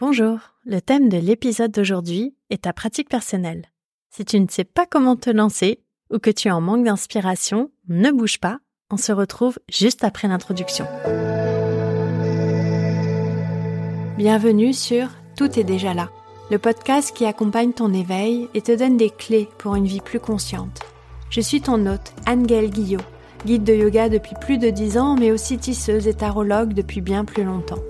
Bonjour, le thème de l'épisode d'aujourd'hui est ta pratique personnelle. Si tu ne sais pas comment te lancer ou que tu es en manque d'inspiration, ne bouge pas, on se retrouve juste après l'introduction. Bienvenue sur Tout est déjà là, le podcast qui accompagne ton éveil et te donne des clés pour une vie plus consciente. Je suis ton hôte, Anne-Gaëlle Guillot, guide de yoga depuis plus de 10 ans, mais aussi tisseuse et tarologue depuis bien plus longtemps.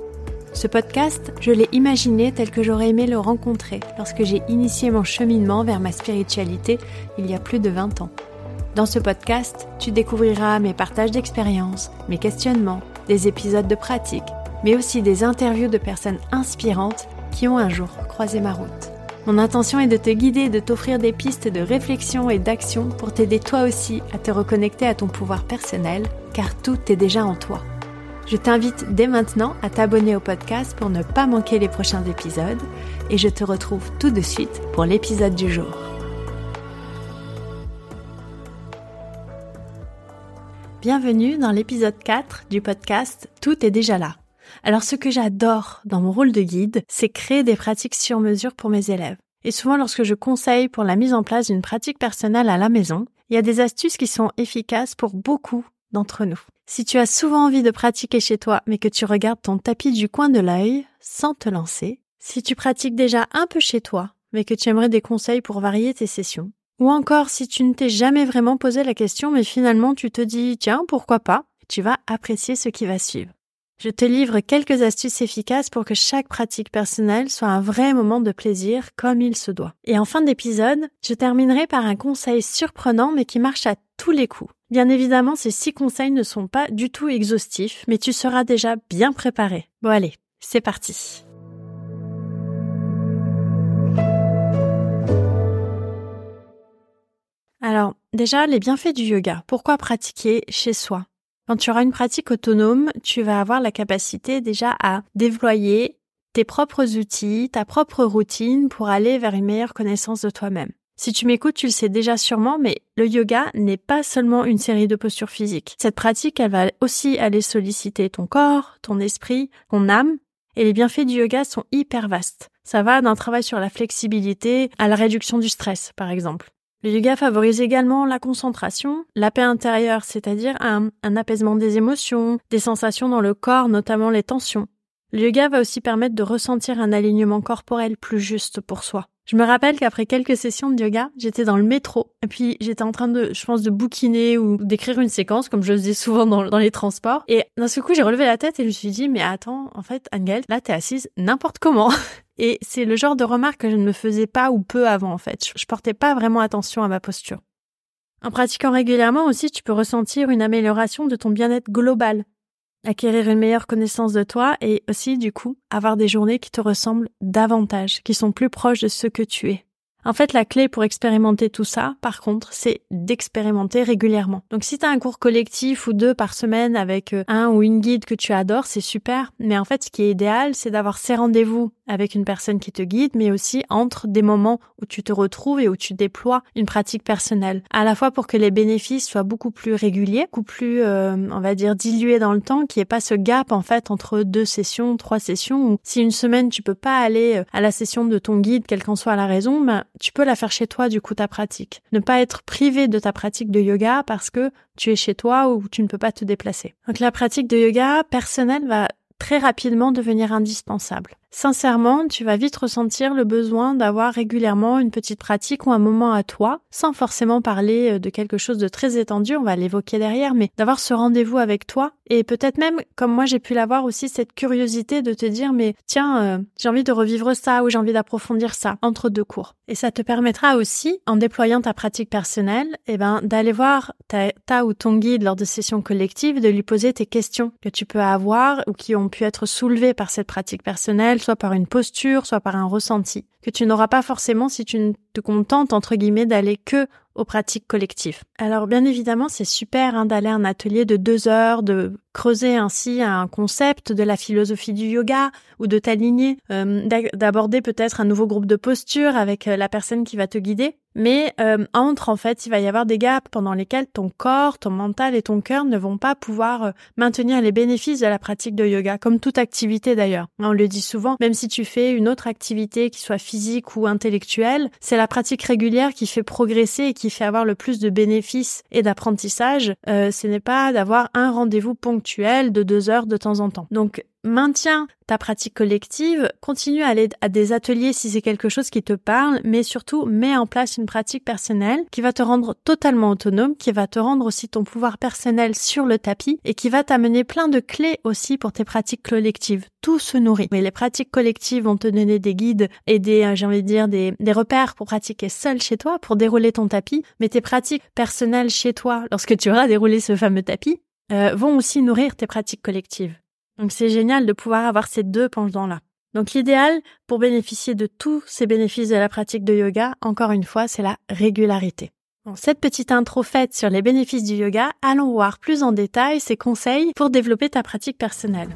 Ce podcast, je l'ai imaginé tel que j'aurais aimé le rencontrer lorsque j'ai initié mon cheminement vers ma spiritualité il y a plus de 20 ans. Dans ce podcast, tu découvriras mes partages d'expériences, mes questionnements, des épisodes de pratique, mais aussi des interviews de personnes inspirantes qui ont un jour croisé ma route. Mon intention est de te guider et de t'offrir des pistes de réflexion et d'action pour t'aider toi aussi à te reconnecter à ton pouvoir personnel, car tout est déjà en toi. Je t'invite dès maintenant à t'abonner au podcast pour ne pas manquer les prochains épisodes et je te retrouve tout de suite pour l'épisode du jour. Bienvenue dans l'épisode 4 du podcast Tout est déjà là. Alors ce que j'adore dans mon rôle de guide, c'est créer des pratiques sur mesure pour mes élèves. Et souvent lorsque je conseille pour la mise en place d'une pratique personnelle à la maison, il y a des astuces qui sont efficaces pour beaucoup d'entre nous. Si tu as souvent envie de pratiquer chez toi, mais que tu regardes ton tapis du coin de l'œil sans te lancer, si tu pratiques déjà un peu chez toi, mais que tu aimerais des conseils pour varier tes sessions, ou encore si tu ne t'es jamais vraiment posé la question, mais finalement tu te dis tiens, pourquoi pas, tu vas apprécier ce qui va suivre. Je te livre quelques astuces efficaces pour que chaque pratique personnelle soit un vrai moment de plaisir comme il se doit. Et en fin d'épisode, je terminerai par un conseil surprenant mais qui marche à tous les coups. Bien évidemment, ces six conseils ne sont pas du tout exhaustifs, mais tu seras déjà bien préparé. Bon allez, c'est parti. Alors, déjà, les bienfaits du yoga. Pourquoi pratiquer chez soi? Quand tu auras une pratique autonome, tu vas avoir la capacité déjà à déployer tes propres outils, ta propre routine pour aller vers une meilleure connaissance de toi-même. Si tu m'écoutes, tu le sais déjà sûrement, mais le yoga n'est pas seulement une série de postures physiques. Cette pratique, elle va aussi aller solliciter ton corps, ton esprit, ton âme, et les bienfaits du yoga sont hyper vastes. Ça va d'un travail sur la flexibilité à la réduction du stress, par exemple. Le yoga favorise également la concentration, la paix intérieure, c'est-à-dire un, apaisement des émotions, des sensations dans le corps, notamment les tensions. Le yoga va aussi permettre de ressentir un alignement corporel plus juste pour soi. Je me rappelle qu'après quelques sessions de yoga, j'étais dans le métro et puis j'étais en train de, je pense, de bouquiner ou d'écrire une séquence comme je le faisais souvent dans, les transports. Et d'un ce coup, j'ai relevé la tête et je me suis dit, mais attends, en fait, Angel, là, t'es assise n'importe comment. Et c'est le genre de remarque que je ne me faisais pas ou peu avant, en fait. Je portais pas vraiment attention à ma posture. En pratiquant régulièrement aussi, tu peux ressentir une amélioration de ton bien-être global acquérir une meilleure connaissance de toi et aussi du coup avoir des journées qui te ressemblent davantage, qui sont plus proches de ce que tu es. En fait, la clé pour expérimenter tout ça, par contre, c'est d'expérimenter régulièrement. Donc si tu as un cours collectif ou deux par semaine avec euh, un ou une guide que tu adores, c'est super. Mais en fait, ce qui est idéal, c'est d'avoir ces rendez-vous avec une personne qui te guide, mais aussi entre des moments où tu te retrouves et où tu déploies une pratique personnelle. À la fois pour que les bénéfices soient beaucoup plus réguliers, beaucoup plus, euh, on va dire, dilués dans le temps, qu'il n'y ait pas ce gap en fait entre deux sessions, trois sessions. Où si une semaine tu peux pas aller euh, à la session de ton guide, quelle qu'en soit la raison, ben tu peux la faire chez toi du coup ta pratique. Ne pas être privé de ta pratique de yoga parce que tu es chez toi ou tu ne peux pas te déplacer. Donc la pratique de yoga personnelle va très rapidement devenir indispensable. Sincèrement, tu vas vite ressentir le besoin d'avoir régulièrement une petite pratique ou un moment à toi, sans forcément parler euh, de quelque chose de très étendu, on va l'évoquer derrière, mais d'avoir ce rendez-vous avec toi et peut-être même, comme moi j'ai pu l'avoir aussi, cette curiosité de te dire, mais tiens, euh, j'ai envie de revivre ça ou j'ai envie d'approfondir ça entre deux cours. Et ça te permettra aussi, en déployant ta pratique personnelle, eh ben, d'aller voir ta, ta ou ton guide lors de sessions collectives, de lui poser tes questions que tu peux avoir ou qui ont pu être soulevées par cette pratique personnelle soit par une posture, soit par un ressenti, que tu n'auras pas forcément si tu ne te contentes, entre guillemets, d'aller que aux pratiques collectives. Alors bien évidemment, c'est super hein, d'aller à un atelier de deux heures, de creuser ainsi un concept de la philosophie du yoga ou de t'aligner, euh, d'aborder peut-être un nouveau groupe de posture avec euh, la personne qui va te guider. Mais euh, entre, en fait, il va y avoir des gaps pendant lesquels ton corps, ton mental et ton cœur ne vont pas pouvoir maintenir les bénéfices de la pratique de yoga, comme toute activité d'ailleurs. On le dit souvent, même si tu fais une autre activité qui soit physique ou intellectuelle, c'est la pratique régulière qui fait progresser et qui fait avoir le plus de bénéfices et d'apprentissage. Ce n'est pas d'avoir un rendez-vous ponctuel de deux heures de temps en temps. Donc maintiens ta pratique collective, continue à aller à des ateliers si c'est quelque chose qui te parle, mais surtout mets en place une pratique personnelle qui va te rendre totalement autonome, qui va te rendre aussi ton pouvoir personnel sur le tapis et qui va t'amener plein de clés aussi pour tes pratiques collectives. Tout se nourrit. Mais les pratiques collectives vont te donner des guides et des, euh, j'ai envie de dire, des, des repères pour pratiquer seul chez toi, pour dérouler ton tapis. Mais tes pratiques personnelles chez toi, lorsque tu auras déroulé ce fameux tapis, euh, vont aussi nourrir tes pratiques collectives. Donc c'est génial de pouvoir avoir ces deux pendants-là. Donc l'idéal pour bénéficier de tous ces bénéfices de la pratique de yoga, encore une fois, c'est la régularité. Dans cette petite intro faite sur les bénéfices du yoga, allons voir plus en détail ces conseils pour développer ta pratique personnelle.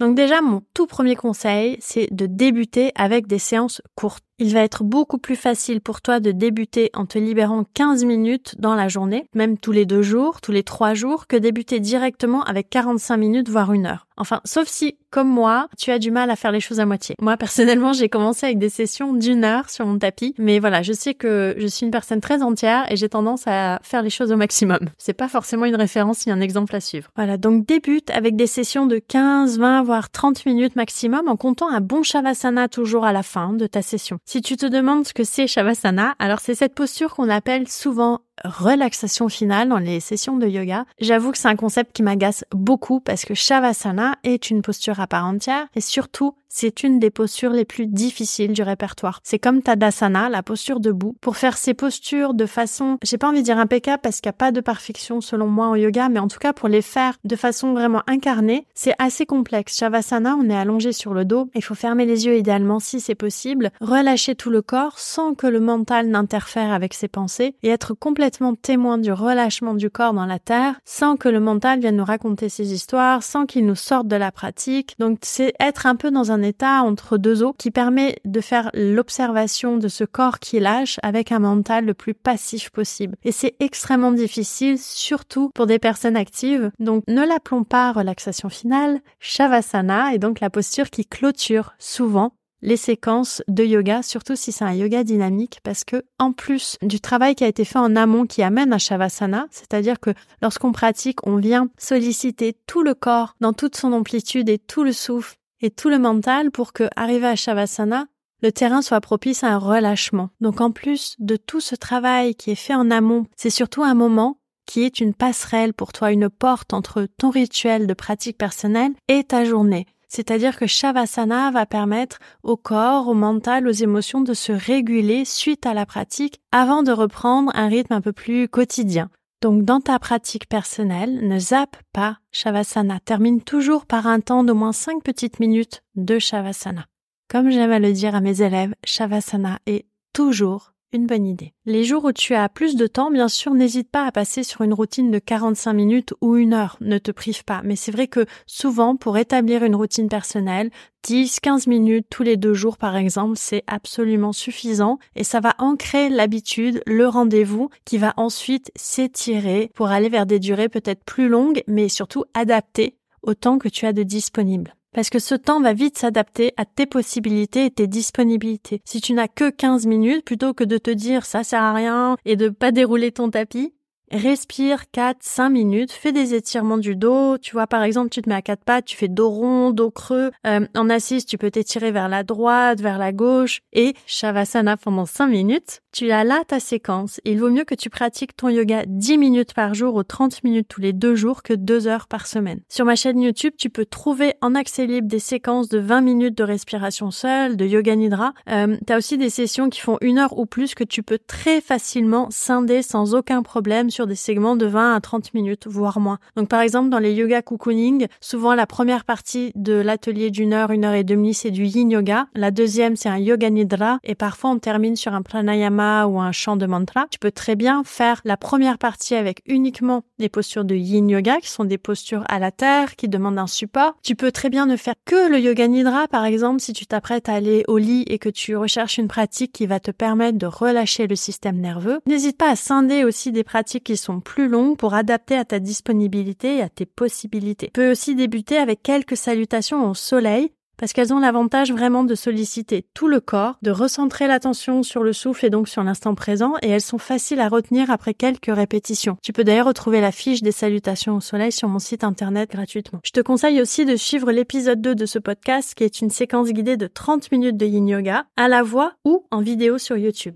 Donc déjà, mon tout premier conseil, c'est de débuter avec des séances courtes. Il va être beaucoup plus facile pour toi de débuter en te libérant 15 minutes dans la journée, même tous les deux jours, tous les trois jours, que débuter directement avec 45 minutes, voire une heure. Enfin, sauf si, comme moi, tu as du mal à faire les choses à moitié. Moi, personnellement, j'ai commencé avec des sessions d'une heure sur mon tapis, mais voilà, je sais que je suis une personne très entière et j'ai tendance à faire les choses au maximum. C'est pas forcément une référence ni un exemple à suivre. Voilà, donc débute avec des sessions de 15, 20, voire 30 minutes maximum en comptant un bon shavasana toujours à la fin de ta session. Si tu te demandes ce que c'est Shavasana, alors c'est cette posture qu'on appelle souvent relaxation finale dans les sessions de yoga. J'avoue que c'est un concept qui m'agace beaucoup parce que Shavasana est une posture à part entière et surtout c'est une des postures les plus difficiles du répertoire. C'est comme Tadasana, la posture debout. Pour faire ces postures de façon, j'ai pas envie de dire impeccable parce qu'il n'y a pas de perfection selon moi en yoga, mais en tout cas pour les faire de façon vraiment incarnée, c'est assez complexe. Shavasana, on est allongé sur le dos. Il faut fermer les yeux idéalement si c'est possible, relâcher tout le corps sans que le mental n'interfère avec ses pensées et être complètement témoin du relâchement du corps dans la terre sans que le mental vienne nous raconter ses histoires, sans qu'il nous sorte de la pratique. Donc c'est être un peu dans un état entre deux eaux qui permet de faire l'observation de ce corps qui lâche avec un mental le plus passif possible. Et c'est extrêmement difficile, surtout pour des personnes actives. Donc ne l'appelons pas relaxation finale, Shavasana est donc la posture qui clôture souvent les séquences de yoga, surtout si c'est un yoga dynamique, parce que en plus du travail qui a été fait en amont qui amène à Shavasana, c'est-à-dire que lorsqu'on pratique, on vient solliciter tout le corps dans toute son amplitude et tout le souffle et tout le mental pour que, arrivé à Shavasana, le terrain soit propice à un relâchement. Donc en plus de tout ce travail qui est fait en amont, c'est surtout un moment qui est une passerelle pour toi, une porte entre ton rituel de pratique personnelle et ta journée. C'est-à-dire que Shavasana va permettre au corps, au mental, aux émotions de se réguler suite à la pratique avant de reprendre un rythme un peu plus quotidien. Donc dans ta pratique personnelle, ne zappe pas Shavasana. Termine toujours par un temps d'au moins 5 petites minutes de Shavasana. Comme j'aime à le dire à mes élèves, Shavasana est toujours bonne idée. Les jours où tu as plus de temps, bien sûr, n'hésite pas à passer sur une routine de 45 minutes ou une heure. Ne te prive pas. Mais c'est vrai que souvent, pour établir une routine personnelle, 10, 15 minutes tous les deux jours, par exemple, c'est absolument suffisant et ça va ancrer l'habitude, le rendez-vous qui va ensuite s'étirer pour aller vers des durées peut-être plus longues, mais surtout adaptées au temps que tu as de disponible. Parce que ce temps va vite s'adapter à tes possibilités et tes disponibilités. Si tu n'as que 15 minutes, plutôt que de te dire ça sert à rien et de pas dérouler ton tapis, Respire 4-5 minutes, fais des étirements du dos. Tu vois, par exemple, tu te mets à quatre pattes, tu fais dos rond, dos creux. Euh, en assise, tu peux t'étirer vers la droite, vers la gauche. Et Shavasana pendant 5 minutes. Tu as là ta séquence. Il vaut mieux que tu pratiques ton yoga 10 minutes par jour ou 30 minutes tous les deux jours que 2 heures par semaine. Sur ma chaîne YouTube, tu peux trouver en accès libre des séquences de 20 minutes de respiration seule, de yoga nidra. Euh, tu as aussi des sessions qui font une heure ou plus que tu peux très facilement scinder sans aucun problème sur des segments de 20 à 30 minutes, voire moins. Donc par exemple, dans les yoga cocooning, souvent la première partie de l'atelier d'une heure, une heure et demie, c'est du yin yoga. La deuxième, c'est un yoga nidra et parfois on termine sur un pranayama ou un chant de mantra. Tu peux très bien faire la première partie avec uniquement des postures de yin yoga qui sont des postures à la terre qui demandent un support. Tu peux très bien ne faire que le yoga nidra par exemple si tu t'apprêtes à aller au lit et que tu recherches une pratique qui va te permettre de relâcher le système nerveux. N'hésite pas à scinder aussi des pratiques qui sont plus longues pour adapter à ta disponibilité et à tes possibilités. Tu peux aussi débuter avec quelques salutations au soleil parce qu'elles ont l'avantage vraiment de solliciter tout le corps, de recentrer l'attention sur le souffle et donc sur l'instant présent, et elles sont faciles à retenir après quelques répétitions. Tu peux d'ailleurs retrouver la fiche des salutations au soleil sur mon site internet gratuitement. Je te conseille aussi de suivre l'épisode 2 de ce podcast qui est une séquence guidée de 30 minutes de yin yoga à la voix ou en vidéo sur YouTube.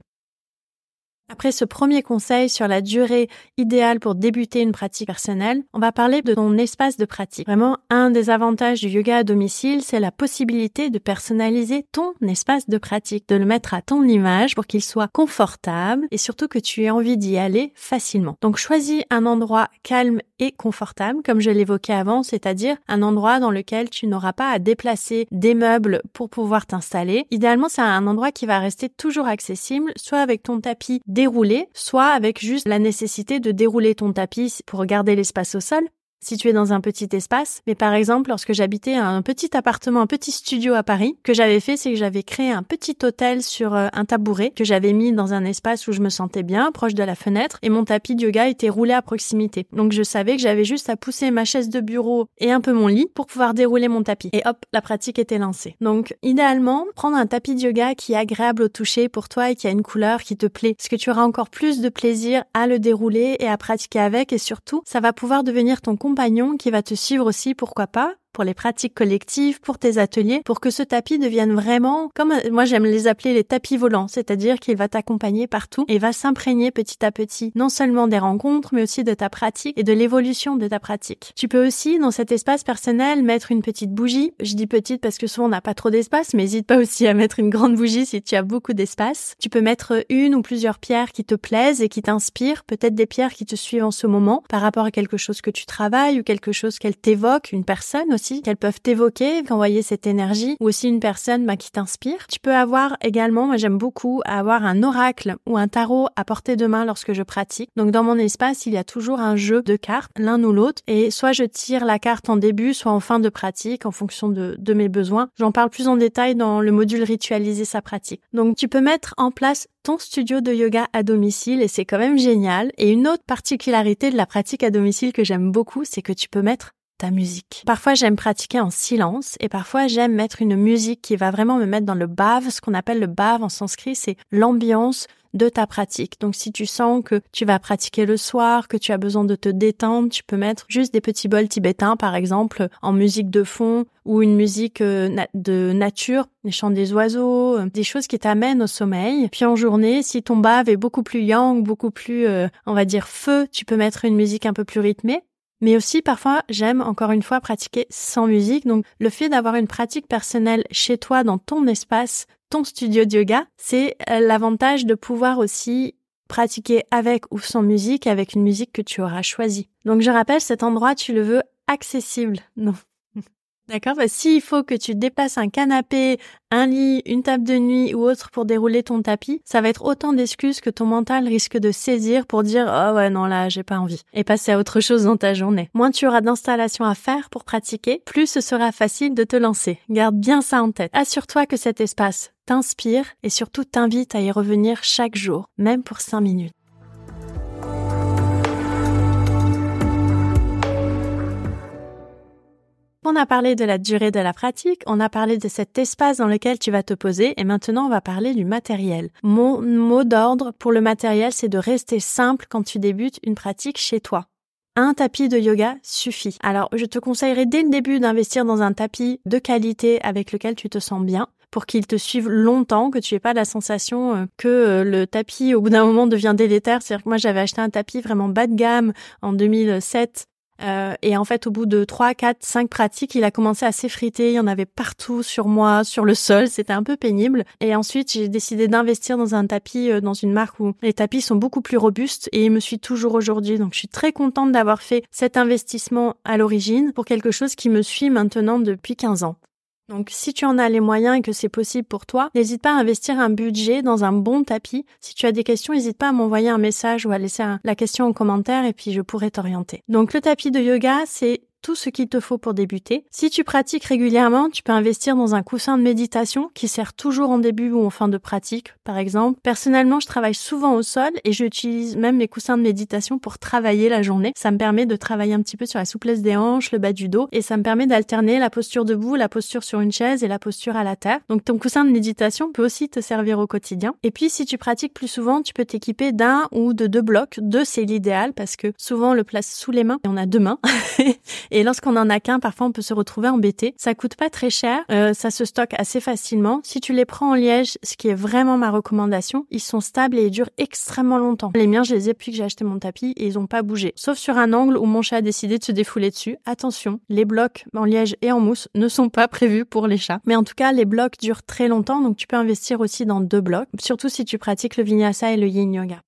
Après ce premier conseil sur la durée idéale pour débuter une pratique personnelle, on va parler de ton espace de pratique. Vraiment, un des avantages du yoga à domicile, c'est la possibilité de personnaliser ton espace de pratique, de le mettre à ton image pour qu'il soit confortable et surtout que tu aies envie d'y aller facilement. Donc choisis un endroit calme et confortable, comme je l'évoquais avant, c'est-à-dire un endroit dans lequel tu n'auras pas à déplacer des meubles pour pouvoir t'installer. Idéalement, c'est un endroit qui va rester toujours accessible, soit avec ton tapis déroulé, soit avec juste la nécessité de dérouler ton tapis pour garder l'espace au sol, situé dans un petit espace. Mais par exemple, lorsque j'habitais un petit appartement, un petit studio à Paris, que j'avais fait, c'est que j'avais créé un petit hôtel sur euh, un tabouret que j'avais mis dans un espace où je me sentais bien, proche de la fenêtre, et mon tapis de yoga était roulé à proximité. Donc je savais que j'avais juste à pousser ma chaise de bureau et un peu mon lit pour pouvoir dérouler mon tapis. Et hop, la pratique était lancée. Donc idéalement, prendre un tapis de yoga qui est agréable au toucher pour toi et qui a une couleur qui te plaît, parce que tu auras encore plus de plaisir à le dérouler et à pratiquer avec, et surtout, ça va pouvoir devenir ton compagnon qui va te suivre aussi, pourquoi pas, pour les pratiques collectives, pour tes ateliers, pour que ce tapis devienne vraiment, comme moi j'aime les appeler les tapis volants, c'est-à-dire qu'il va t'accompagner partout et va s'imprégner petit à petit, non seulement des rencontres, mais aussi de ta pratique et de l'évolution de ta pratique. Tu peux aussi, dans cet espace personnel, mettre une petite bougie. Je dis petite parce que souvent on n'a pas trop d'espace, mais n'hésite pas aussi à mettre une grande bougie si tu as beaucoup d'espace. Tu peux mettre une ou plusieurs pierres qui te plaisent et qui t'inspirent, peut-être des pierres qui te suivent en ce moment par rapport à quelque chose que tu travailles ou quelque chose qu'elle t'évoque, une personne aussi qu'elles peuvent t'évoquer, qu'envoyer cette énergie, ou aussi une personne bah, qui t'inspire. Tu peux avoir également, moi j'aime beaucoup, avoir un oracle ou un tarot à portée de main lorsque je pratique. Donc dans mon espace, il y a toujours un jeu de cartes, l'un ou l'autre, et soit je tire la carte en début, soit en fin de pratique, en fonction de mes besoins. J'en parle plus en détail dans le module ritualiser sa pratique. Donc tu peux mettre en place ton studio de yoga à domicile et c'est quand même génial. Et une autre particularité de la pratique à domicile que j'aime beaucoup, c'est que tu peux mettre ta musique. Parfois j'aime pratiquer en silence et parfois j'aime mettre une musique qui va vraiment me mettre dans le bave. Ce qu'on appelle le bave en sanskrit, c'est l'ambiance de ta pratique. Donc si tu sens que tu vas pratiquer le soir, que tu as besoin de te détendre, tu peux mettre juste des petits bols tibétains par exemple en musique de fond ou une musique euh, de nature, les chants des oiseaux, euh, des choses qui t'amènent au sommeil. Puis en journée, si ton bave est beaucoup plus yang, beaucoup plus euh, on va dire feu, tu peux mettre une musique un peu plus rythmée. Mais aussi parfois j'aime encore une fois pratiquer sans musique. Donc le fait d'avoir une pratique personnelle chez toi dans ton espace, ton studio de yoga, c'est euh, l'avantage de pouvoir aussi pratiquer avec ou sans musique, avec une musique que tu auras choisie. Donc je rappelle, cet endroit, tu le veux accessible. Non, D'accord bah, S'il faut que tu déplaces un canapé, un lit, une table de nuit ou autre pour dérouler ton tapis, ça va être autant d'excuses que ton mental risque de saisir pour dire « Oh ouais, non, là, j'ai pas envie » et passer à autre chose dans ta journée. Moins tu auras d'installations à faire pour pratiquer, plus ce sera facile de te lancer. Garde bien ça en tête. Assure-toi que cet espace t'inspire et surtout t'invite à y revenir chaque jour, même pour 5 minutes. On a parlé de la durée de la pratique, on a parlé de cet espace dans lequel tu vas te poser et maintenant on va parler du matériel. Mon mot d'ordre pour le matériel, c'est de rester simple quand tu débutes une pratique chez toi. Un tapis de yoga suffit. Alors, je te conseillerais dès le début d'investir dans un tapis de qualité avec lequel tu te sens bien pour qu'il te suive longtemps, que tu aies pas la sensation euh, que euh, le tapis au bout d'un moment devient délétère. C'est-à-dire que moi j'avais acheté un tapis vraiment bas de gamme en 2007 Euh, et en fait, au bout de 3, 4, 5 pratiques, il a commencé à s'effriter. Il y en avait partout sur moi, sur le sol. C'était un peu pénible. Et ensuite, j'ai décidé d'investir dans un tapis, euh, dans une marque où les tapis sont beaucoup plus robustes et il me suit toujours aujourd'hui. Donc, je suis très contente d'avoir fait cet investissement à l'origine pour quelque chose qui me suit maintenant depuis 15 ans. Donc si tu en as les moyens et que c'est possible pour toi, n'hésite pas à investir un budget dans un bon tapis. Si tu as des questions, n'hésite pas à m'envoyer un message ou à laisser la question en commentaire et puis je pourrai t'orienter. Donc le tapis de yoga, c'est tout ce qu'il te faut pour débuter. Si tu pratiques régulièrement, tu peux investir dans un coussin de méditation qui sert toujours en début ou en fin de pratique, par exemple. Personnellement, je travaille souvent au sol et j'utilise même les coussins de méditation pour travailler la journée. Ça me permet de travailler un petit peu sur la souplesse des hanches, le bas du dos et ça me permet d'alterner la posture debout, la posture sur une chaise et la posture à la terre. Donc ton coussin de méditation peut aussi te servir au quotidien. Et puis si tu pratiques plus souvent, tu peux t'équiper d'un ou de deux blocs. Deux, c'est l'idéal parce que souvent on le place sous les mains et on a deux mains. Et lorsqu'on en a qu'un, parfois on peut se retrouver embêté. Ça coûte pas très cher, euh, ça se stocke assez facilement. Si tu les prends en liège, ce qui est vraiment ma recommandation, ils sont stables et ils durent extrêmement longtemps. Les miens, je les ai depuis que j'ai acheté mon tapis et ils ont pas bougé. Sauf sur un angle où mon chat a décidé de se défouler dessus. Attention, les blocs en liège et en mousse ne sont pas prévus pour les chats. Mais en tout cas, les blocs durent très longtemps, donc tu peux investir aussi dans deux blocs, surtout si tu pratiques le vinyasa et le yin yoga.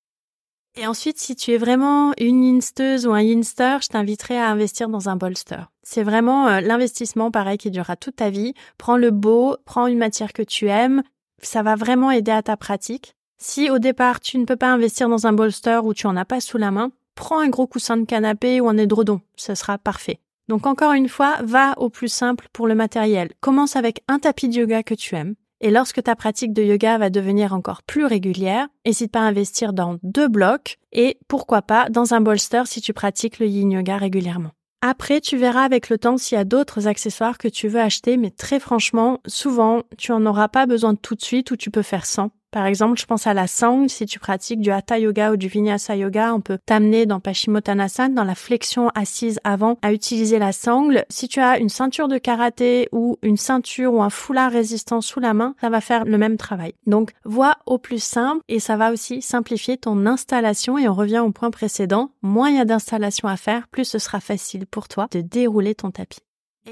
Et ensuite, si tu es vraiment une insteuse ou un inster, je t'inviterai à investir dans un bolster. C'est vraiment euh, l'investissement pareil qui durera toute ta vie. Prends le beau, prends une matière que tu aimes. Ça va vraiment aider à ta pratique. Si au départ tu ne peux pas investir dans un bolster ou tu en as pas sous la main, prends un gros coussin de canapé ou un édredon. Ce sera parfait. Donc encore une fois, va au plus simple pour le matériel. Commence avec un tapis de yoga que tu aimes. Et lorsque ta pratique de yoga va devenir encore plus régulière, n'hésite pas à investir dans deux blocs et pourquoi pas dans un bolster si tu pratiques le yin yoga régulièrement. Après, tu verras avec le temps s'il y a d'autres accessoires que tu veux acheter, mais très franchement, souvent, tu en auras pas besoin tout de suite ou tu peux faire sans. Par exemple, je pense à la sangle. Si tu pratiques du hatha yoga ou du vinyasa yoga, on peut t'amener dans Paschimottanasana, dans la flexion assise avant, à utiliser la sangle. Si tu as une ceinture de karaté ou une ceinture ou un foulard résistant sous la main, ça va faire le même travail. Donc, vois au plus simple et ça va aussi simplifier ton installation et on revient au point précédent. Moins il y a d'installation à faire, plus ce sera facile pour toi de dérouler ton tapis.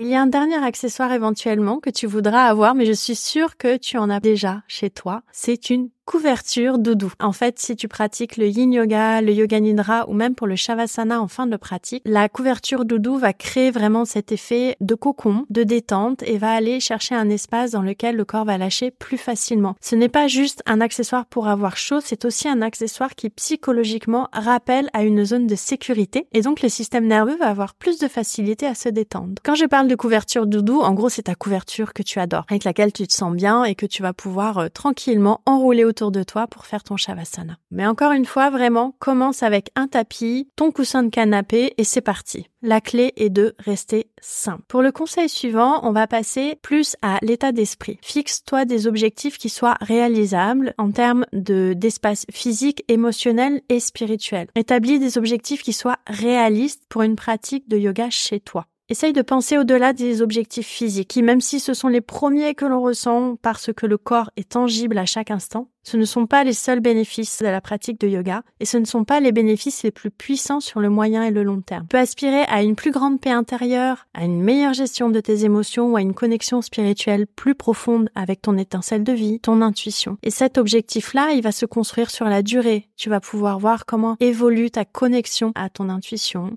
Il y a un dernier accessoire éventuellement que tu voudras avoir, mais je suis sûre que tu en as déjà chez toi. C'est une couverture doudou. En fait, si tu pratiques le yin yoga, le yoga nidra ou même pour le shavasana en fin de pratique, la couverture doudou va créer vraiment cet effet de cocon, de détente et va aller chercher un espace dans lequel le corps va lâcher plus facilement. Ce n'est pas juste un accessoire pour avoir chaud, c'est aussi un accessoire qui psychologiquement rappelle à une zone de sécurité et donc le système nerveux va avoir plus de facilité à se détendre. Quand je parle de couverture doudou, en gros, c'est ta couverture que tu adores, avec laquelle tu te sens bien et que tu vas pouvoir euh, tranquillement enrouler toi pour faire ton shavasana. Mais encore une fois, vraiment, commence avec un tapis, ton coussin de canapé et c'est parti. La clé est de rester simple. Pour le conseil suivant, on va passer plus à l'état d'esprit. Fixe-toi des objectifs qui soient réalisables en termes de d'espace physique, émotionnel et spirituel. Établis des objectifs qui soient réalistes pour une pratique de yoga chez toi. Essaye de penser au-delà des objectifs physiques, qui même si ce sont les premiers que l'on ressent parce que le corps est tangible à chaque instant, ce ne sont pas les seuls bénéfices de la pratique de yoga et ce ne sont pas les bénéfices les plus puissants sur le moyen et le long terme. Tu peux aspirer à une plus grande paix intérieure, à une meilleure gestion de tes émotions ou à une connexion spirituelle plus profonde avec ton étincelle de vie, ton intuition. Et cet objectif-là, il va se construire sur la durée. Tu vas pouvoir voir comment évolue ta connexion à ton intuition,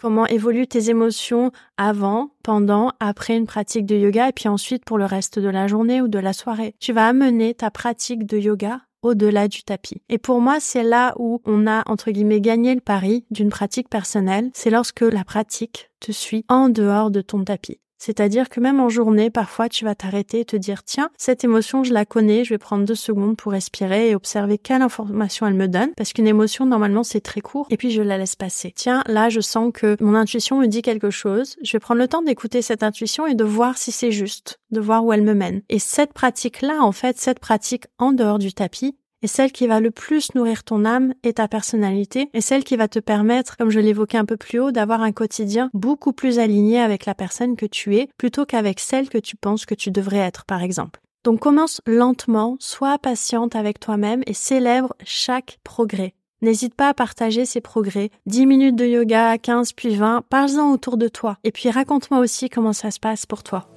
comment évoluent tes émotions avant, pendant, après une pratique de yoga et puis ensuite pour le reste de la journée ou de la soirée. Tu vas amener ta pratique de yoga au-delà du tapis. Et pour moi, c'est là où on a, entre guillemets, gagné le pari d'une pratique personnelle. C'est lorsque la pratique te suit en dehors de ton tapis. C'est-à-dire que même en journée, parfois, tu vas t'arrêter et te dire, tiens, cette émotion, je la connais, je vais prendre deux secondes pour respirer et observer quelle information elle me donne. Parce qu'une émotion, normalement, c'est très court. Et puis, je la laisse passer. Tiens, là, je sens que mon intuition me dit quelque chose. Je vais prendre le temps d'écouter cette intuition et de voir si c'est juste, de voir où elle me mène. Et cette pratique-là, en fait, cette pratique en dehors du tapis, et celle qui va le plus nourrir ton âme et ta personnalité, et celle qui va te permettre, comme je l'évoquais un peu plus haut, d'avoir un quotidien beaucoup plus aligné avec la personne que tu es, plutôt qu'avec celle que tu penses que tu devrais être, par exemple. Donc commence lentement, sois patiente avec toi-même et célèbre chaque progrès. N'hésite pas à partager ces progrès. 10 minutes de yoga, 15 puis 20, parle-en autour de toi. Et puis raconte-moi aussi comment ça se passe pour toi.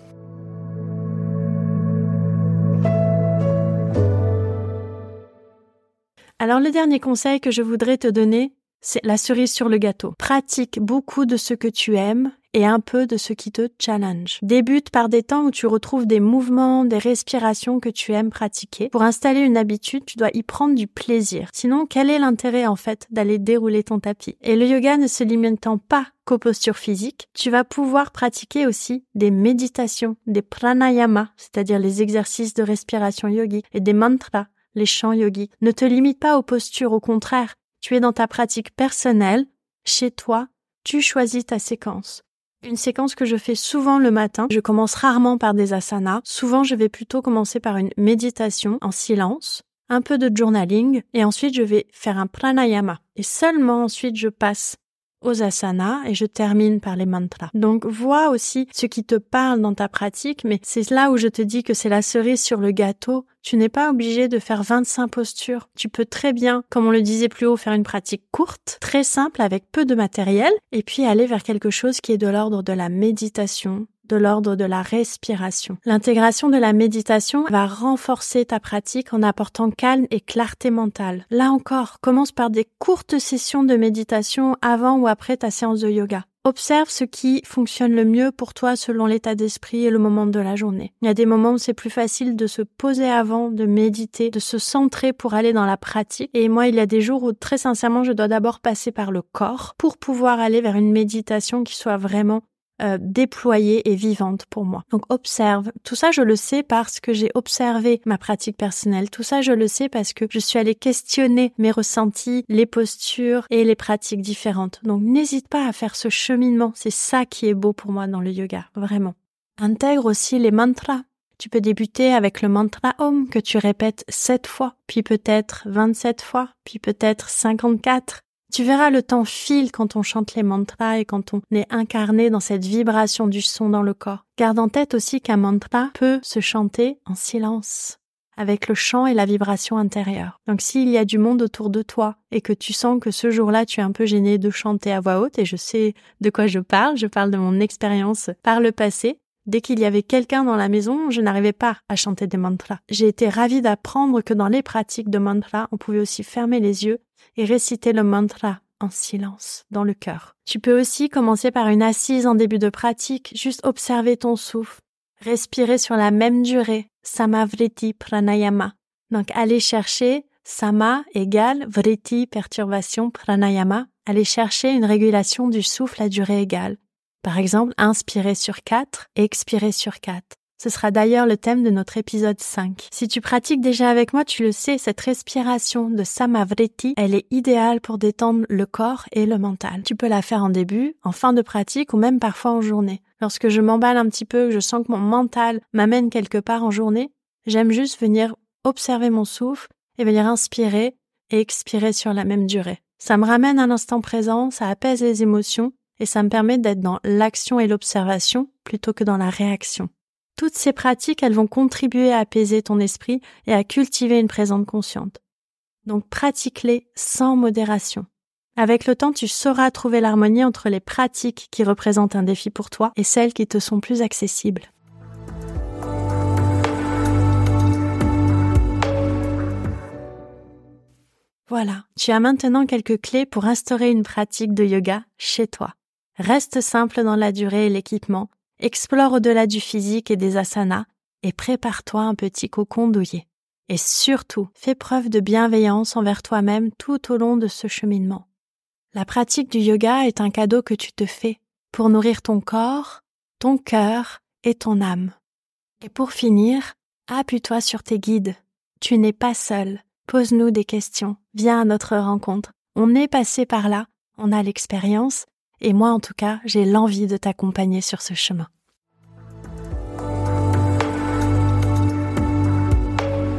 Alors le dernier conseil que je voudrais te donner, c'est la cerise sur le gâteau. Pratique beaucoup de ce que tu aimes et un peu de ce qui te challenge. Débute par des temps où tu retrouves des mouvements, des respirations que tu aimes pratiquer. Pour installer une habitude, tu dois y prendre du plaisir. Sinon, quel est l'intérêt en fait d'aller dérouler ton tapis? Et le yoga ne se limitant pas qu'aux postures physiques, tu vas pouvoir pratiquer aussi des méditations, des pranayamas, c'est-à-dire les exercices de respiration yogique, et des mantras, les chants yogiques. Ne te limite pas aux postures, au contraire, tu es dans ta pratique personnelle, chez toi, tu choisis ta séquence. Une séquence que je fais souvent le matin. Je commence rarement par des asanas. Souvent, je vais plutôt commencer par une méditation en silence, un peu de journaling, et ensuite je vais faire un pranayama. Et seulement ensuite je passe aux asanas et je termine par les mantras. Donc vois aussi ce qui te parle dans ta pratique, mais c'est là où je te dis que c'est la cerise sur le gâteau. Tu n'es pas obligé de faire 25 postures. Tu peux très bien, comme on le disait plus haut, faire une pratique courte, très simple avec peu de matériel, et puis aller vers quelque chose qui est de l'ordre de la méditation, de l'ordre de la respiration. L'intégration de la méditation va renforcer ta pratique en apportant calme et clarté mentale. Là encore, commence par des courtes sessions de méditation avant ou après ta séance de yoga. Observe ce qui fonctionne le mieux pour toi selon l'état d'esprit et le moment de la journée. Il y a des moments où c'est plus facile de se poser avant, de méditer, de se centrer pour aller dans la pratique. Et moi, il y a des jours où très sincèrement, je dois d'abord passer par le corps pour pouvoir aller vers une méditation qui soit vraiment euh, déployée et vivante pour moi. Donc observe. Tout ça, je le sais parce que j'ai observé ma pratique personnelle. Tout ça, je le sais parce que je suis allée questionner mes ressentis, les postures et les pratiques différentes. Donc n'hésite pas à faire ce cheminement. C'est ça qui est beau pour moi dans le yoga, vraiment. Intègre aussi les mantras. Tu peux débuter avec le mantra Om que tu répètes 7 fois, puis peut-être 27 fois, puis peut-être 54. Tu verras le temps file quand on chante les mantras et quand on est incarné dans cette vibration du son dans le corps. Garde en tête aussi qu'un mantra peut se chanter en silence avec le chant et la vibration intérieure. Donc s'il y a du monde autour de toi et que tu sens que ce jour-là tu es un peu gêné de chanter à voix haute et je sais de quoi je parle, je parle de mon expérience par le passé, Dès qu'il y avait quelqu'un dans la maison, je n'arrivais pas à chanter des mantras. J'ai été ravie d'apprendre que dans les pratiques de mantra, on pouvait aussi fermer les yeux et réciter le mantra en silence, dans le cœur. Tu peux aussi commencer par une assise en début de pratique, juste observer ton souffle, respirer sur la même durée, samavriti pranayama. Donc aller chercher sama égale vriti perturbation pranayama, aller chercher une régulation du souffle à durée égale. Par exemple, inspirer sur 4, expirer sur 4. Ce sera d'ailleurs le thème de notre épisode 5. Si tu pratiques déjà avec moi, tu le sais, cette respiration de Samavriti, elle est idéale pour détendre le corps et le mental. Tu peux la faire en début, en fin de pratique ou même parfois en journée. Lorsque je m'emballe un petit peu, que je sens que mon mental m'amène quelque part en journée, j'aime juste venir observer mon souffle et venir inspirer et expirer sur la même durée. Ça me ramène à l'instant présent, ça apaise les émotions et ça me permet d'être dans l'action et l'observation plutôt que dans la réaction. Toutes ces pratiques, elles vont contribuer à apaiser ton esprit et à cultiver une présence consciente. Donc pratique-les sans modération. Avec le temps, tu sauras trouver l'harmonie entre les pratiques qui représentent un défi pour toi et celles qui te sont plus accessibles. Voilà, tu as maintenant quelques clés pour instaurer une pratique de yoga chez toi. Reste simple dans la durée et l'équipement, explore au-delà du physique et des asanas, et prépare-toi un petit cocon douillet. Et surtout, fais preuve de bienveillance envers toi-même tout au long de ce cheminement. La pratique du yoga est un cadeau que tu te fais pour nourrir ton corps, ton cœur et ton âme. Et pour finir, appuie-toi sur tes guides. Tu n'es pas seul. Pose-nous des questions. Viens à notre rencontre. On est passé par là, on a l'expérience et moi, en tout cas, j'ai l'envie de t'accompagner sur ce chemin.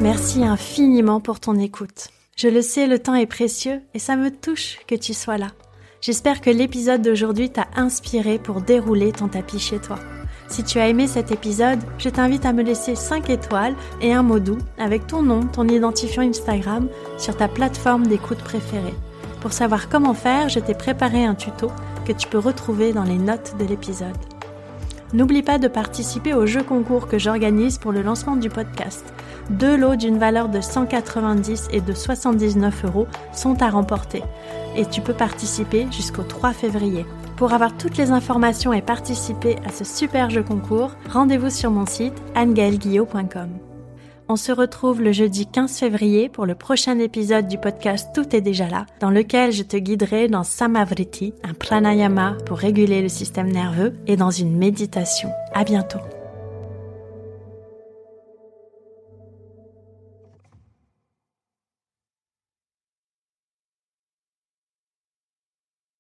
Merci infiniment pour ton écoute. Je le sais, le temps est précieux et ça me touche que tu sois là. J'espère que l'épisode d'aujourd'hui t'a inspiré pour dérouler ton tapis chez toi. Si tu as aimé cet épisode, je t'invite à me laisser 5 étoiles et un mot doux avec ton nom, ton identifiant Instagram sur ta plateforme d'écoute préférée. Pour savoir comment faire, je t'ai préparé un tuto que tu peux retrouver dans les notes de l'épisode. N'oublie pas de participer au jeu concours que j'organise pour le lancement du podcast. Deux lots d'une valeur de 190 et de 79 euros sont à remporter et tu peux participer jusqu'au 3 février. Pour avoir toutes les informations et participer à ce super jeu concours, rendez-vous sur mon site annegaelguillot.com. On se retrouve le jeudi 15 février pour le prochain épisode du podcast Tout est déjà là, dans lequel je te guiderai dans Samavriti, un pranayama pour réguler le système nerveux, et dans une méditation. À bientôt.